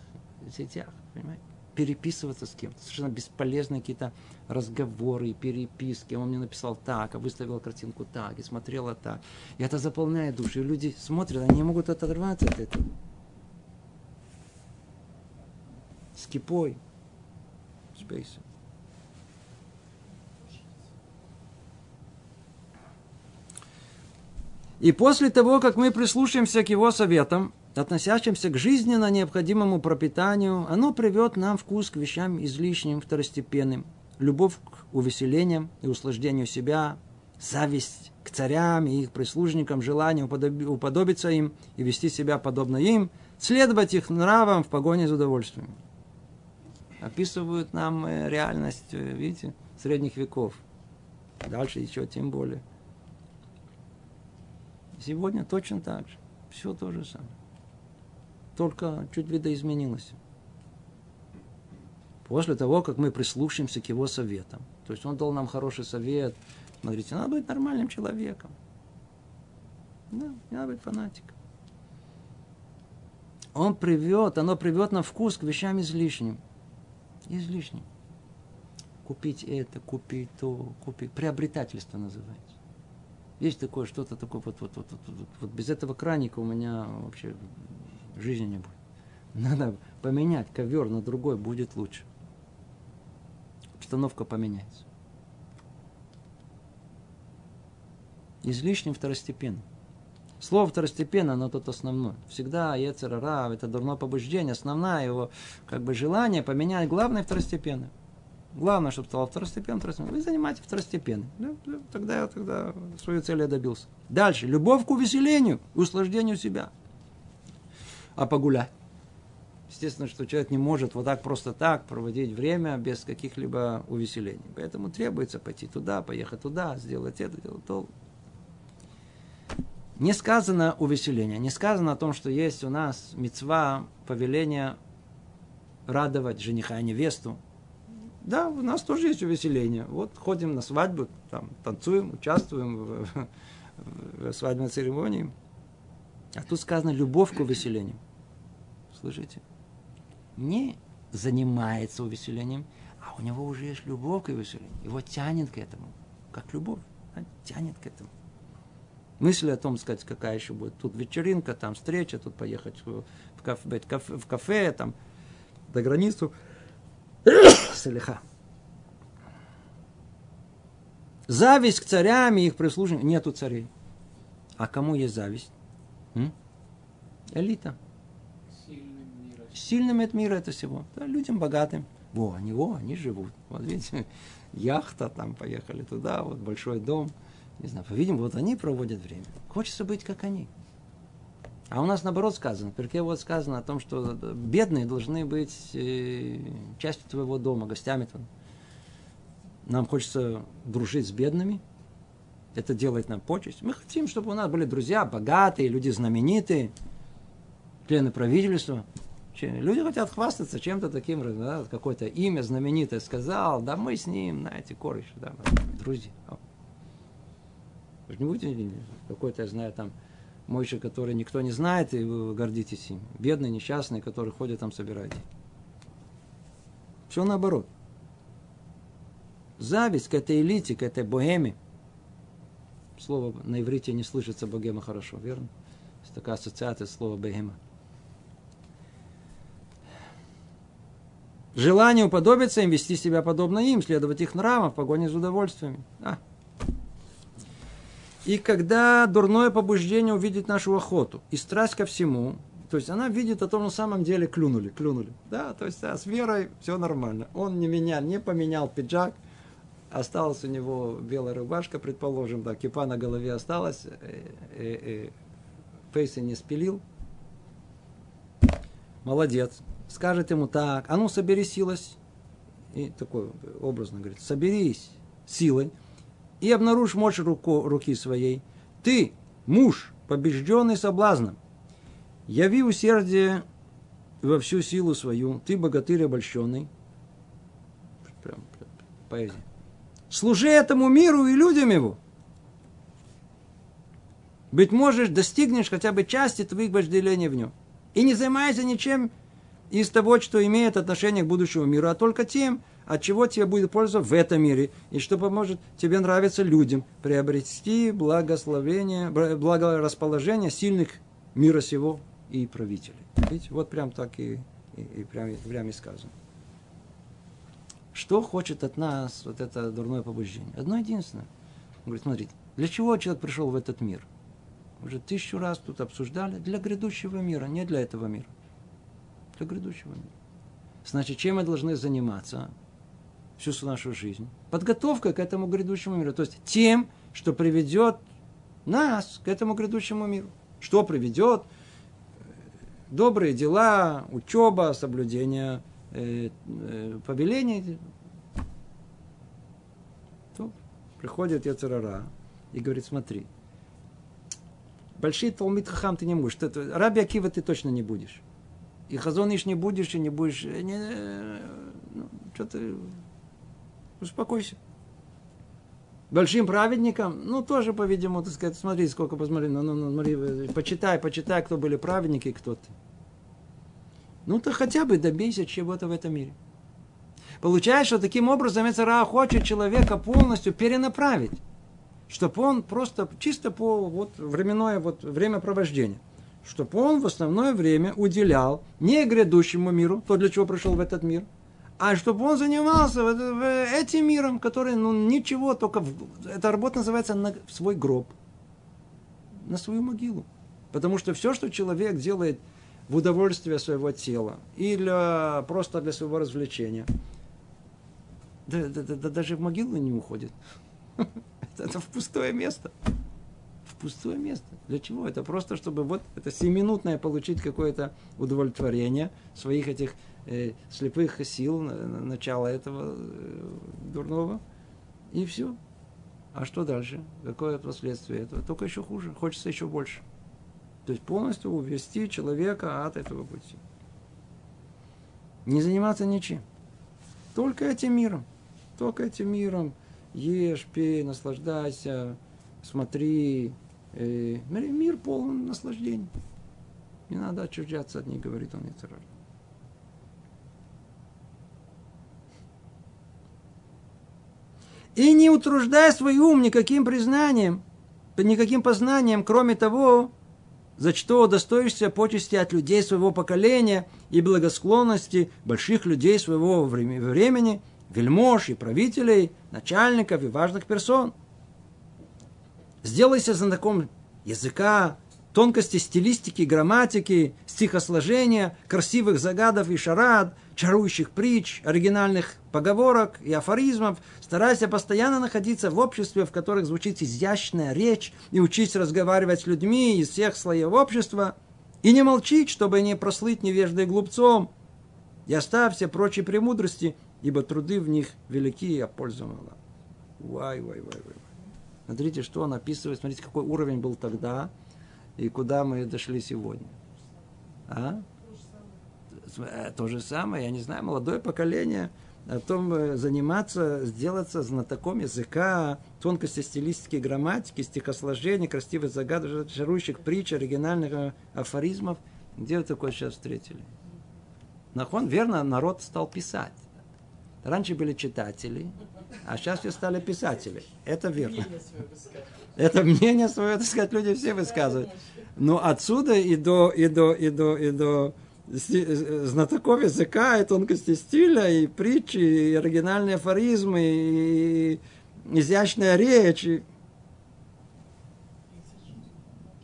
в сетях, понимаете? переписываться с кем-то. Совершенно бесполезные какие-то разговоры, переписки. Он мне написал так, а выставил картинку так, и смотрела так. И это заполняет душу. И люди смотрят, они не могут оторваться от этого. С кипой. Спейсом. И после того, как мы прислушаемся к его советам, относящимся к жизненно необходимому пропитанию, оно приведет нам вкус к вещам излишним, второстепенным, любовь к увеселениям и услаждению себя, зависть к царям и их прислужникам, желание уподобиться им и вести себя подобно им, следовать их нравам в погоне за удовольствием. Описывают нам э, реальность, э, видите, средних веков. Дальше еще тем более. Сегодня точно так же. Все то же самое. Только чуть видоизменилось. После того, как мы прислушаемся к его советам. То есть он дал нам хороший совет. Смотрите, надо быть нормальным человеком. Да, не надо быть фанатиком. Он привет, оно приведет на вкус к вещам излишним. Излишним. Купить это, купить то, купить. Приобретательство называется. Есть такое, что-то такое, вот, вот, вот, вот, вот, вот без этого краника у меня вообще жизни не будет. Надо поменять ковер на другой, будет лучше. Обстановка поменяется. Излишним второстепенным. Слово второстепенно, оно тут основное. Всегда Ецерара, это дурное побуждение, основное его как бы желание поменять главное второстепенное. Главное, чтобы стало второстепенным, второстепенным. Вы занимаете второстепенным. Да, да, тогда, тогда свою цель я добился. Дальше. Любовь к увеселению, услаждению себя. А погулять? Естественно, что человек не может вот так просто так проводить время без каких-либо увеселений. Поэтому требуется пойти туда, поехать туда, сделать это, сделать то. Не сказано увеселение, не сказано о том, что есть у нас мецва повеление радовать жениха и невесту, да, у нас тоже есть увеселение. Вот ходим на свадьбу, там, танцуем, участвуем в, в, в свадебной церемонии. А тут сказано любовь к увеселению. Слышите? Не занимается увеселением, а у него уже есть любовь к увеселению. Его тянет к этому. Как любовь. Тянет к этому. Мысли о том, сказать, какая еще будет. Тут вечеринка, там встреча, тут поехать в кафе, в кафе там, до границу. Салиха. Зависть к царям и их прислужникам. Нету царей. А кому есть зависть? М? Элита. Сильным от мира это всего. Да, людям богатым. Во, они, о, они живут. Вот видите, яхта, там поехали туда, вот большой дом. Не знаю, по-видимому, вот они проводят время. Хочется быть как они. А у нас наоборот сказано, перке вот сказано о том, что бедные должны быть э, частью твоего дома, гостями твоего. Нам хочется дружить с бедными. Это делает нам почесть. Мы хотим, чтобы у нас были друзья богатые, люди знаменитые, члены правительства. Люди хотят хвастаться чем-то таким, да, какое-то имя знаменитое сказал, да мы с ним, знаете, кореш, да, друзья. Вы не будете какой-то, я знаю, там, Мойша, который никто не знает, и вы гордитесь им. Бедный, несчастный, который ходит там, собирает. Все наоборот. Зависть к этой элите, к этой богеме. Слово на иврите не слышится богема хорошо, верно? Есть такая ассоциация слова богема. Желание уподобиться им, вести себя подобно им, следовать их нравам в погоне за удовольствиями. А, и когда дурное побуждение увидит нашу охоту и страсть ко всему, то есть она видит о том, на самом деле клюнули, клюнули. Да, то есть а с верой все нормально. Он не менял, не поменял пиджак, осталась у него белая рубашка, предположим, да, кипа на голове осталась, э, э, э, фейсы не спилил. Молодец. Скажет ему так, а ну собери силось. И такой образно говорит, соберись силой и обнаружь мощь руку, руки своей. Ты, муж, побежденный соблазном, яви усердие во всю силу свою, ты богатырь обольщенный. Прям, прям поэзия. Служи этому миру и людям его. Быть может, достигнешь хотя бы части твоих вожделений в нем. И не занимайся ничем из того, что имеет отношение к будущему миру, а только тем, от чего тебе будет польза в этом мире, и что поможет тебе нравиться людям, приобрести благословение, благорасположение сильных мира сего и правителей. Видите, вот прям так и, и, и прям, прям и сказано. Что хочет от нас вот это дурное побуждение? Одно единственное. Он говорит, смотрите, для чего человек пришел в этот мир? Уже тысячу раз тут обсуждали. Для грядущего мира, не для этого мира. Для грядущего мира. Значит, чем мы должны заниматься? Всю нашу жизнь. Подготовка к этому грядущему миру. То есть тем, что приведет нас к этому грядущему миру. Что приведет? Добрые дела, учеба, соблюдение э, э, повелений. То приходит Яцерара и говорит, смотри, большие Талмит Хахам ты не будешь. Это, Раби Акива ты точно не будешь. И Хазониш не будешь, и не будешь. Не, э, ну, что-то Успокойся. Большим праведникам, ну, тоже, по-видимому, так сказать, смотри, сколько, посмотри, ну, ну, ну, смотри, почитай, почитай, кто были праведники, кто ты. Ну, то хотя бы добейся чего-то в этом мире. Получается, что таким образом Эцера хочет человека полностью перенаправить, чтобы он просто чисто по вот, временное вот, времяпровождение, чтобы он в основное время уделял не грядущему миру, то, для чего пришел в этот мир – а чтобы он занимался этим миром, который, ну, ничего, только в, эта работа называется на свой гроб, на свою могилу. Потому что все, что человек делает в удовольствие своего тела или просто для своего развлечения, да, да, да, да даже в могилу не уходит. Это в пустое место. В пустое место. Для чего? Это просто, чтобы вот это семинутное получить какое-то удовлетворение своих этих э, слепых сил, начала этого э, дурного, и все. А что дальше? Какое последствие этого? Только еще хуже. Хочется еще больше. То есть полностью увести человека от этого пути. Не заниматься ничем. Только этим миром. Только этим миром. Ешь, пей, наслаждайся, смотри. Э, мир полон наслаждений. Не надо отчуждаться от них, говорит он Ицарар. И не утруждай свой ум никаким признанием, никаким познанием, кроме того, за что удостоишься почести от людей своего поколения и благосклонности больших людей своего времени, вельмож и правителей, начальников и важных персон. Сделайся знаком языка, тонкости стилистики, грамматики, стихосложения, красивых загадов и шарад, чарующих притч, оригинальных поговорок и афоризмов, старайся постоянно находиться в обществе, в которых звучит изящная речь, и учись разговаривать с людьми из всех слоев общества, и не молчить, чтобы не прослыть невеждой глупцом, и оставь все прочие премудрости, ибо труды в них велики, а польза мала. Вай, вай, вай, вай. Смотрите, что он описывает, смотрите, какой уровень был тогда – и куда мы дошли сегодня. А? То же самое, я не знаю, молодое поколение о том э, заниматься, сделаться знатоком языка, тонкости стилистики, грамматики, стихосложения, красивых загадок, чарующих притч, оригинальных э, афоризмов. Где вы такое сейчас встретили? Нахон, верно, народ стал писать. Раньше были читатели, а сейчас все стали писатели. Это верно. Это мнение свое, так сказать, люди все высказывают. Но отсюда и до, и до, и до, и до знатоков языка, и тонкости стиля, и притчи, и оригинальные афоризмы, и изящная речь. И...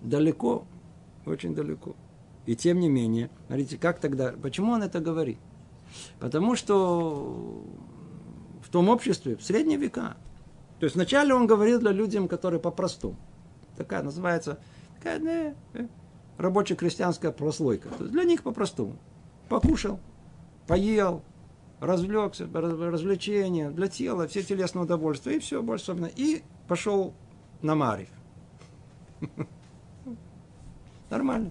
Далеко, очень далеко. И тем не менее, смотрите, как тогда, почему он это говорит? Потому что в том обществе, в средние века, то есть вначале он говорил для людям, которые по-простому. Такая называется такая не, э, рабоче-крестьянская прослойка. Для них по-простому. Покушал, поел, развлекся, развлечения для тела, все телесные удовольствия, и все, больше особенно. И пошел на Марив. Нормально.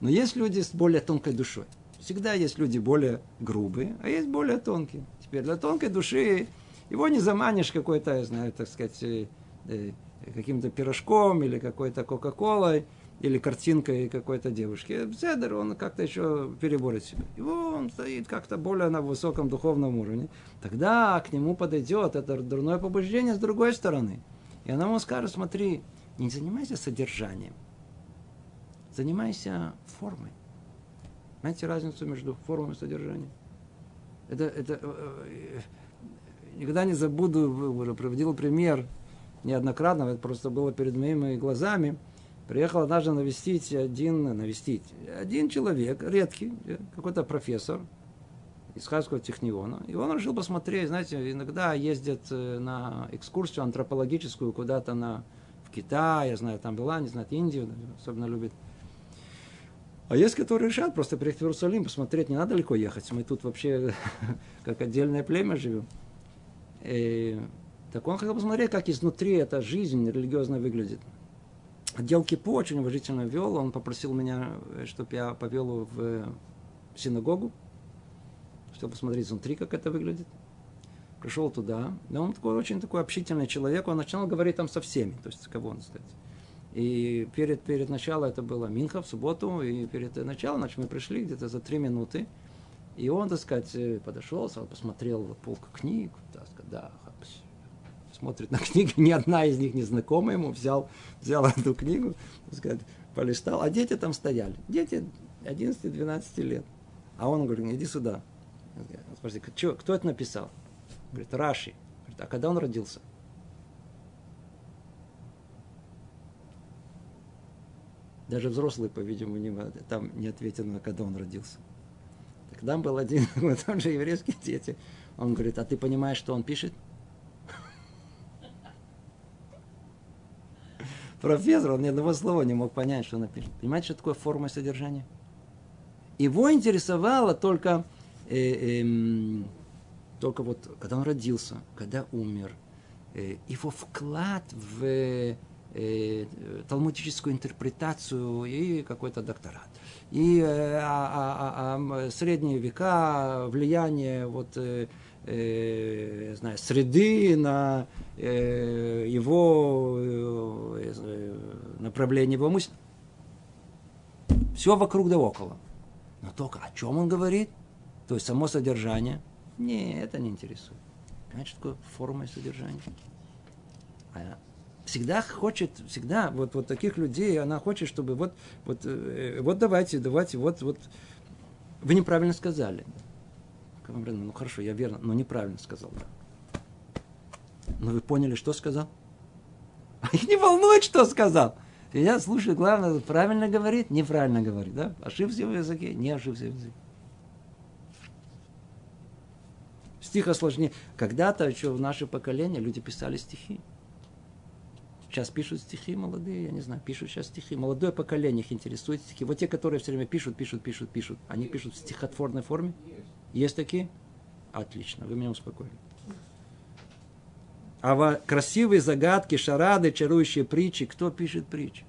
Но есть люди с более тонкой душой. Всегда есть люди более грубые, а есть более тонкие. Теперь для тонкой души его не заманишь какой-то, я знаю, так сказать, э, э, каким-то пирожком или какой-то кока-колой. Или картинкой какой-то девушки. Седер, он как-то еще переборет себя. Его он стоит как-то более на высоком духовном уровне. Тогда к нему подойдет это дурное побуждение с другой стороны. И она ему скажет, смотри, не занимайся содержанием, занимайся формой. Знаете разницу между формой и содержанием? Это, это, э, э, никогда не забуду, уже приводил пример неоднократно, это просто было перед моими глазами. Приехал однажды навестить один, навестить, один человек, редкий, какой-то профессор из Харьковского техниона. И он решил посмотреть, знаете, иногда ездят э, на экскурсию антропологическую куда-то на, в Китай, я знаю, там была, не знаю, Индию, особенно любит. А есть, которые решат просто приехать в Иерусалим, посмотреть, не надо далеко ехать. Мы тут вообще как отдельное племя живем. И, так он хотел посмотреть, как изнутри эта жизнь религиозно выглядит. Отдел Кипу очень уважительно вел. Он попросил меня, чтобы я повел его в синагогу, чтобы посмотреть изнутри, как это выглядит. Пришел туда. Но он такой очень такой общительный человек. Он начал говорить там со всеми. То есть, кого он, кстати. И перед, перед началом это было Минха в субботу, и перед началом, значит, мы пришли где-то за три минуты, и он, так сказать, подошел, посмотрел вот полку книг, так сказать, да, смотрит на книги, ни одна из них не знакома ему, взял, взял эту книгу, сказать, полистал, а дети там стояли, дети 11-12 лет. А он говорит, иди сюда. Спросите, кто это написал? Говорит, Раши. Говорит, а когда он родился? Даже взрослый, по-видимому, не, там не ответил на когда он родился. Тогда был один, вот он же еврейский дети. Он говорит, а ты понимаешь, что он пишет? Профессор, он ни одного слова не мог понять, что он пишет. Понимаете, что такое форма содержания? Его интересовало только, э, э, только вот, когда он родился, когда умер, э, его вклад в э, талмудическую интерпретацию и какой-то докторат. И э, а, а, а, средние века, влияние вот, э, э, знаю, среды на э, его э, направление его мысли. Все вокруг да около. Но только о чем он говорит? То есть само содержание? Не, это не интересует. Понимаете, что такое форма и содержание? А всегда хочет, всегда вот, вот таких людей, она хочет, чтобы вот, вот, э, вот давайте, давайте, вот, вот, вы неправильно сказали. Ну хорошо, я верно, но неправильно сказал, да. Но вы поняли, что сказал? А их не волнует, что сказал. Я слушаю, главное, правильно говорит, неправильно говорит, да? Ошибся в языке, не ошибся в языке. Стих осложнее. Когда-то еще в наше поколение люди писали стихи. Сейчас пишут стихи молодые, я не знаю, пишут сейчас стихи. Молодое поколение их интересует стихи. Вот те, которые все время пишут, пишут, пишут, пишут. Они пишут в стихотворной форме? Есть такие? Отлично, вы меня успокоили. А красивые загадки, шарады, чарующие притчи, кто пишет притчи?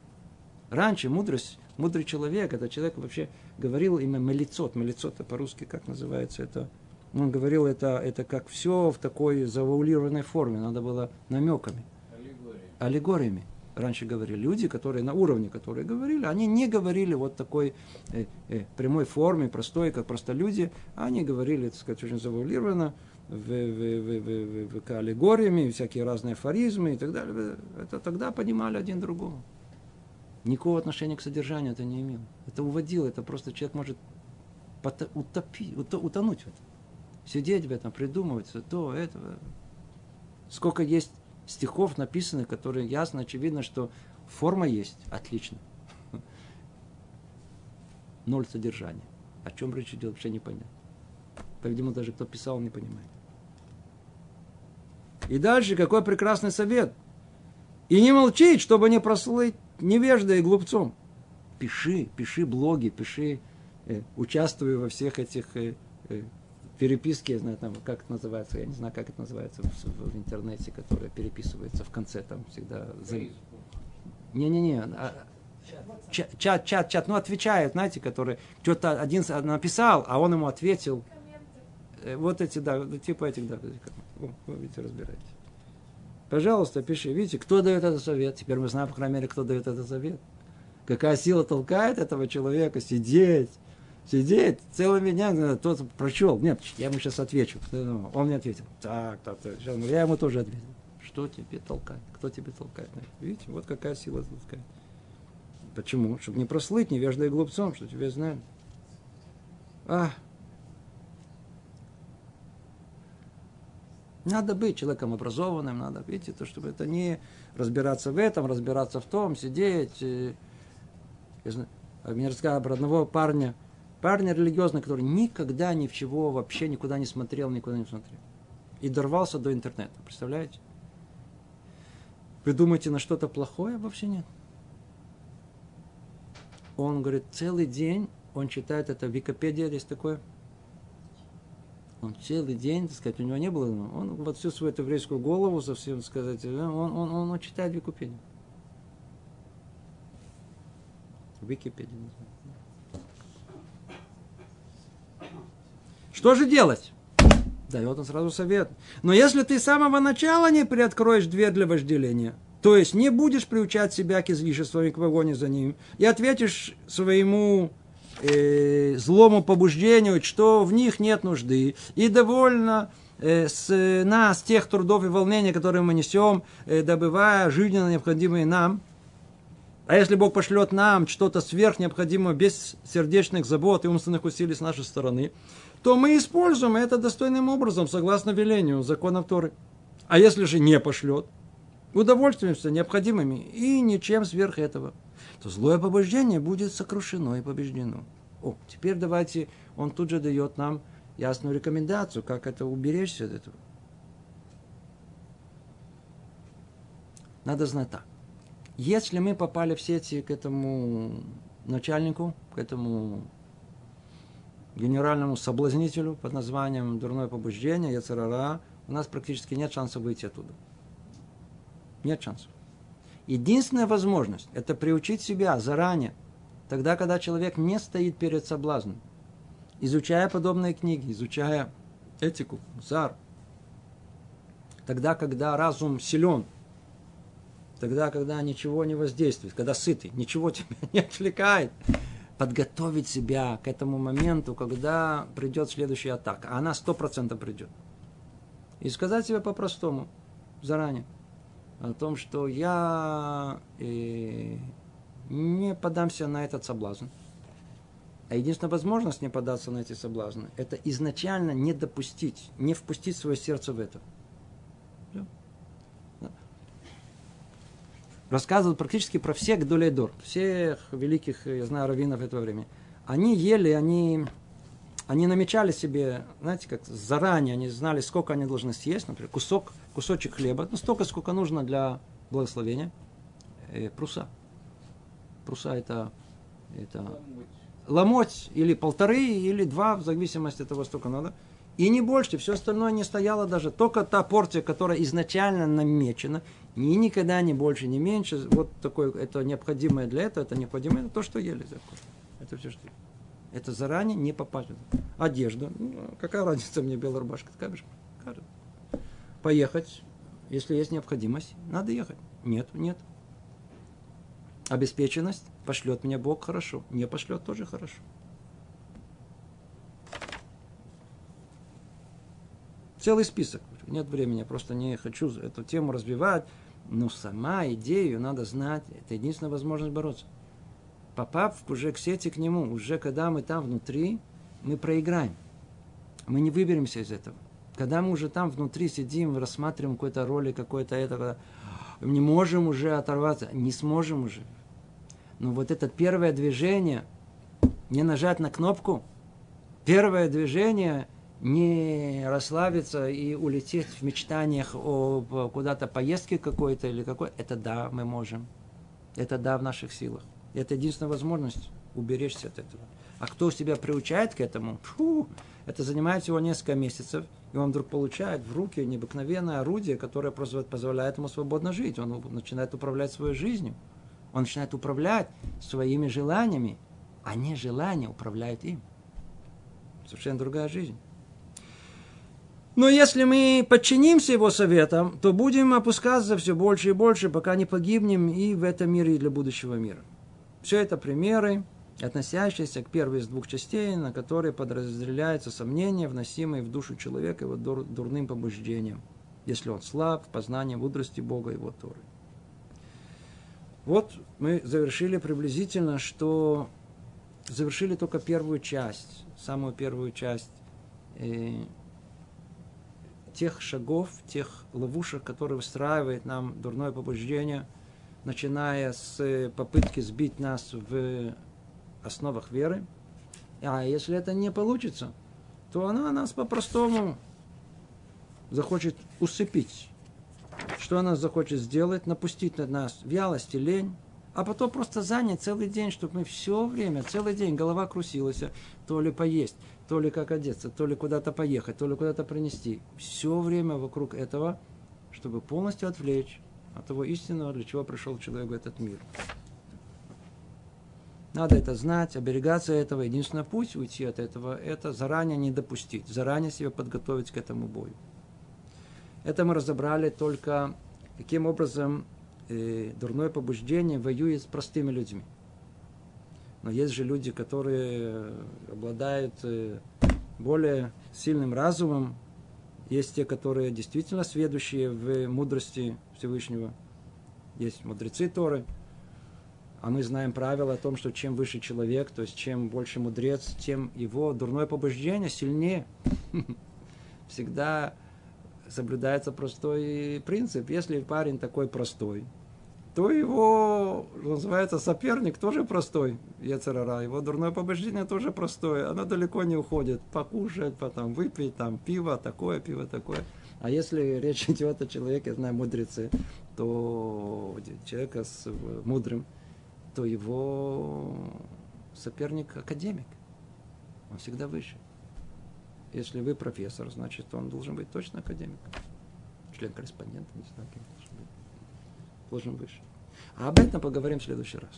Раньше мудрость, мудрый человек, это человек вообще говорил имя мелицот. Мелицот это по-русски как называется? Это, он говорил это, это как все в такой завуалированной форме, надо было намеками аллегориями. Раньше говорили люди, которые на уровне, которые говорили, они не говорили вот такой э, э, прямой форме, простой, как просто люди, они говорили, так сказать, очень завуалированно, в, в, в, в, в, в аллегориями, всякие разные афоризмы и так далее. Это тогда понимали один другого. Никакого отношения к содержанию это не имело. Это уводило, это просто человек может утопить, утонуть в этом. Сидеть в этом, придумывать то, это. Сколько есть стихов написаны, которые ясно, очевидно, что форма есть, отлично. Ноль содержания. О чем речь идет, вообще непонятно. По-видимому, даже кто писал, не понимает. И дальше какой прекрасный совет. И не молчить, чтобы не прослыть невеждой и глупцом. Пиши, пиши блоги, пиши, э, участвуй во всех этих э, э, переписки, я знаю, там, как это называется, я не знаю, как это называется в, в интернете, которая переписывается в конце, там всегда... Не-не-не, а, чат, чат, чат, чат, ну, отвечает, знаете, который что-то один написал, а он ему ответил. Комменты. Вот эти, да, типа этих, да, О, вы видите, разбираетесь. Пожалуйста, пиши. Видите, кто дает этот совет? Теперь мы знаем, по крайней мере, кто дает этот совет. Какая сила толкает этого человека сидеть, сидеть целыми днями, тот прочел. Нет, я ему сейчас отвечу. Он мне ответил. Так, так, так. Сейчас, я ему тоже ответил. Что тебе толкает? Кто тебе толкает? Видите, вот какая сила толкает. Почему? Чтобы не прослыть невеждой глупцом, что тебя знают. А, Надо быть человеком образованным, надо, видите, то, чтобы это не разбираться в этом, разбираться в том, сидеть. Я знаю, мне рассказали про одного парня, парня религиозного, который никогда ни в чего вообще никуда не смотрел, никуда не смотрел. И дорвался до интернета, представляете? Вы думаете на что-то плохое? Вообще нет. Он говорит, целый день он читает это, Википедия есть такое – он целый день, так сказать, у него не было, он вот всю свою еврейскую голову, совсем сказать, он, он, он, он читает Википедию. Википедия Что же делать? Дает он сразу совет. Но если ты с самого начала не приоткроешь дверь для вожделения, то есть не будешь приучать себя к излишествам и к вагоне за ним, и ответишь своему э, злому побуждению, что в них нет нужды, и довольно э, с нас тех трудов и волнений, которые мы несем, э, добывая жизненно необходимые нам. А если Бог пошлет нам что-то сверх необходимое, без сердечных забот и умственных усилий с нашей стороны, то мы используем это достойным образом, согласно велению закона Торы. А если же не пошлет, удовольствуемся необходимыми и ничем сверх этого то злое побуждение будет сокрушено и побеждено. О, теперь давайте, он тут же дает нам ясную рекомендацию, как это уберечься от этого. Надо знать так. Если мы попали в сети к этому начальнику, к этому генеральному соблазнителю под названием дурное побуждение, яцерара, у нас практически нет шанса выйти оттуда. Нет шансов. Единственная возможность – это приучить себя заранее, тогда, когда человек не стоит перед соблазном, изучая подобные книги, изучая этику, зар, тогда, когда разум силен, тогда, когда ничего не воздействует, когда сытый, ничего тебя не отвлекает, подготовить себя к этому моменту, когда придет следующая атака. А она сто процентов придет. И сказать себе по-простому, заранее – о том, что я э, не подамся на этот соблазн. А единственная возможность не податься на эти соблазны, это изначально не допустить, не впустить свое сердце в это. Рассказывают практически про всех Гдолейдор, всех великих, я знаю, раввинов этого времени. Они ели, они они намечали себе, знаете, как заранее, они знали, сколько они должны съесть, например, кусок, кусочек хлеба, ну, столько, сколько нужно для благословения, э, пруса. Пруса это, это ломоть или полторы, или два, в зависимости от того, сколько надо. И не больше, все остальное не стояло даже. Только та порция, которая изначально намечена, ни никогда не больше, не меньше. Вот такое, это необходимое для этого, это необходимое, это то, что ели. Это все, что это заранее не попасть. Одежда. Ну, какая разница мне белая рубашка? Такая же. Поехать. Если есть необходимость, надо ехать. Нет, нет. Обеспеченность. Пошлет меня Бог хорошо. Не пошлет тоже хорошо. Целый список. Нет времени, я просто не хочу эту тему развивать. Но сама идею надо знать. Это единственная возможность бороться попав уже к сети к нему, уже когда мы там внутри, мы проиграем. Мы не выберемся из этого. Когда мы уже там внутри сидим, рассматриваем какой-то роли, какой-то этого, не можем уже оторваться, не сможем уже. Но вот это первое движение, не нажать на кнопку, первое движение не расслабиться и улететь в мечтаниях о куда-то поездке какой-то или какой, это да, мы можем. Это да, в наших силах. Это единственная возможность уберечься от этого. А кто себя приучает к этому, фу, это занимает всего несколько месяцев, и он вдруг получает в руки необыкновенное орудие, которое просто позволяет ему свободно жить. Он начинает управлять своей жизнью. Он начинает управлять своими желаниями, а не желания управляют им. Совершенно другая жизнь. Но если мы подчинимся его советам, то будем опускаться все больше и больше, пока не погибнем и в этом мире, и для будущего мира. Все это примеры, относящиеся к первой из двух частей, на которые подразделяются сомнения, вносимые в душу человека его дур, дурным побуждением, если он слаб в познании мудрости Бога и его Торы. Вот мы завершили приблизительно, что завершили только первую часть, самую первую часть э, тех шагов, тех ловушек, которые выстраивает нам дурное побуждение, начиная с попытки сбить нас в основах веры. А если это не получится, то она нас по-простому захочет усыпить. Что она захочет сделать? Напустить на нас вялость и лень, а потом просто занять целый день, чтобы мы все время, целый день голова крутилась, то ли поесть, то ли как одеться, то ли куда-то поехать, то ли куда-то принести. Все время вокруг этого, чтобы полностью отвлечь от того истинного, для чего пришел человек в этот мир. Надо это знать, оберегаться этого. Единственный путь уйти от этого – это заранее не допустить, заранее себя подготовить к этому бою. Это мы разобрали только, каким образом дурное побуждение воюет с простыми людьми. Но есть же люди, которые обладают э, более сильным разумом. Есть те, которые действительно сведущие в мудрости Всевышнего. Есть мудрецы Торы. А мы знаем правило о том, что чем выше человек, то есть чем больше мудрец, тем его дурное побуждение сильнее. Всегда соблюдается простой принцип. Если парень такой простой, то его, называется, соперник тоже простой, Ецерара. Его дурное побуждение тоже простое. Оно далеко не уходит. Покушать, потом выпить, там, пиво, такое, пиво, такое. А если речь идет о человеке, знаю, мудрецы, то человека с мудрым, то его соперник академик. Он всегда выше. Если вы профессор, значит, он должен быть точно академик. Член-корреспондент, не знаю, кем должен быть. Должен выше. А об этом поговорим в следующий раз.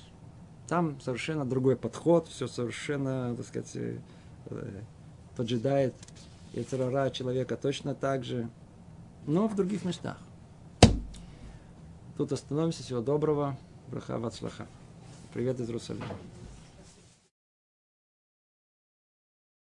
Там совершенно другой подход, все совершенно, так сказать, э, поджидает Яцерара человека точно так же, но в других местах. Тут остановимся. Всего доброго. Браха Вацлаха. Привет из Иерусалима.